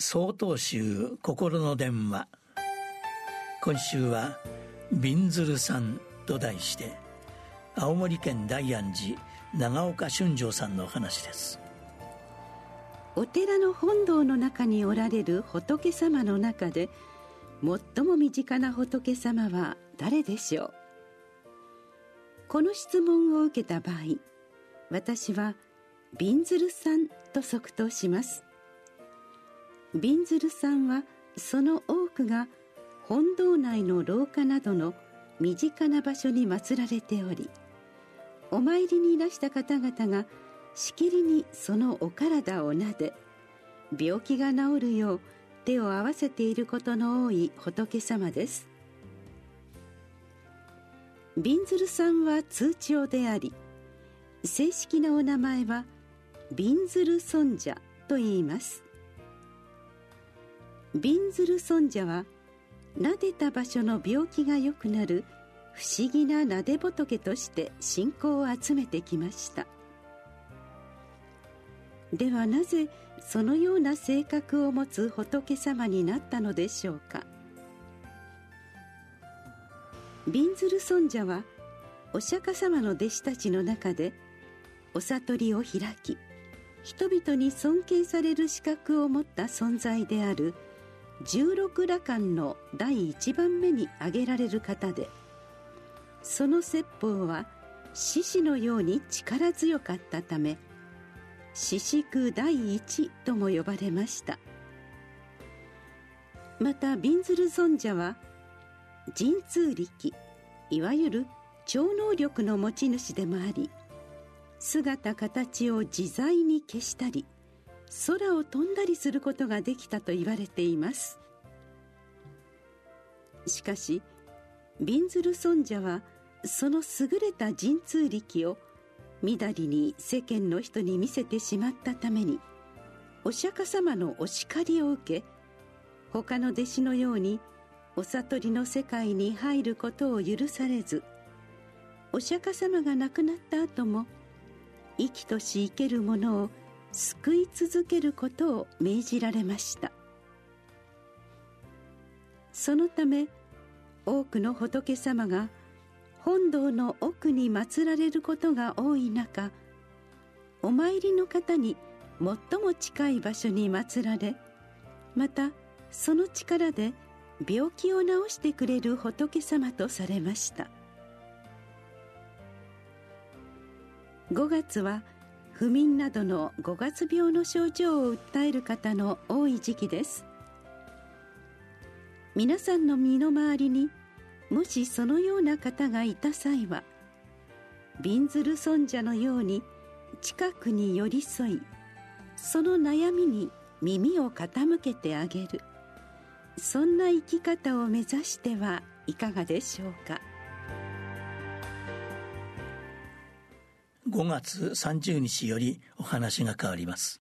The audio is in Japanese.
総統集心の電話。今週は「びんずるさん」と題して青森県大安寺長岡俊丈さんの話です。お寺の本堂の中におられる仏様の中で最も身近な仏様は誰でしょう？この質問を受けた場合私はびんずるさんと即答します。びんずるさんはその多くが本堂内の廊下などの身近な場所に祀られておりお参りにいらした方々がしきりにそのお体をなで病気が治るよう手を合わせていることの多い仏様です。びんずるさんは通帳であり正式なお名前はびんずる尊者と言います。びんずる尊者は撫でた場所の病気が良くなる不思議な撫で仏として信仰を集めてきました。ではなぜそのような性格を持つ仏様になったのでしょうか。びんずる尊者はお釈迦様の弟子たちの中でお悟りを開き人々に尊敬される資格を持った存在である十六羅漢の第一番目に挙げられる方でその説法は獅子のように力強かったため獅子空第一とも呼ばれました。またびんずる尊者は神通力いわゆる超能力の持ち主でもあり姿形を自在に消したり空を飛んだりすることができたと言われています。しかしびんずる尊者はその優れた神通力をみだりに世間の人に見せてしまったためにお釈迦様のお叱りを受け他の弟子のようにお悟りの世界に入ることを許されずお釈迦様が亡くなった後も生きとし生けるものを救い続けることを命じられました。そのため多くの仏様が本堂の奥に祀られることが多い中お参りの方に最も近い場所に祀られまたその力で病気を治してくれる仏様とされました。5月は不眠などの五月病の症状を訴える方の多い時期です。皆さんの身の回りにもしそのような方がいた際はびんずる尊者のように近くに寄り添いその悩みに耳を傾けてあげる。そんな生き方を目指してはいかがでしょうか？5月30日よりお話が変わります。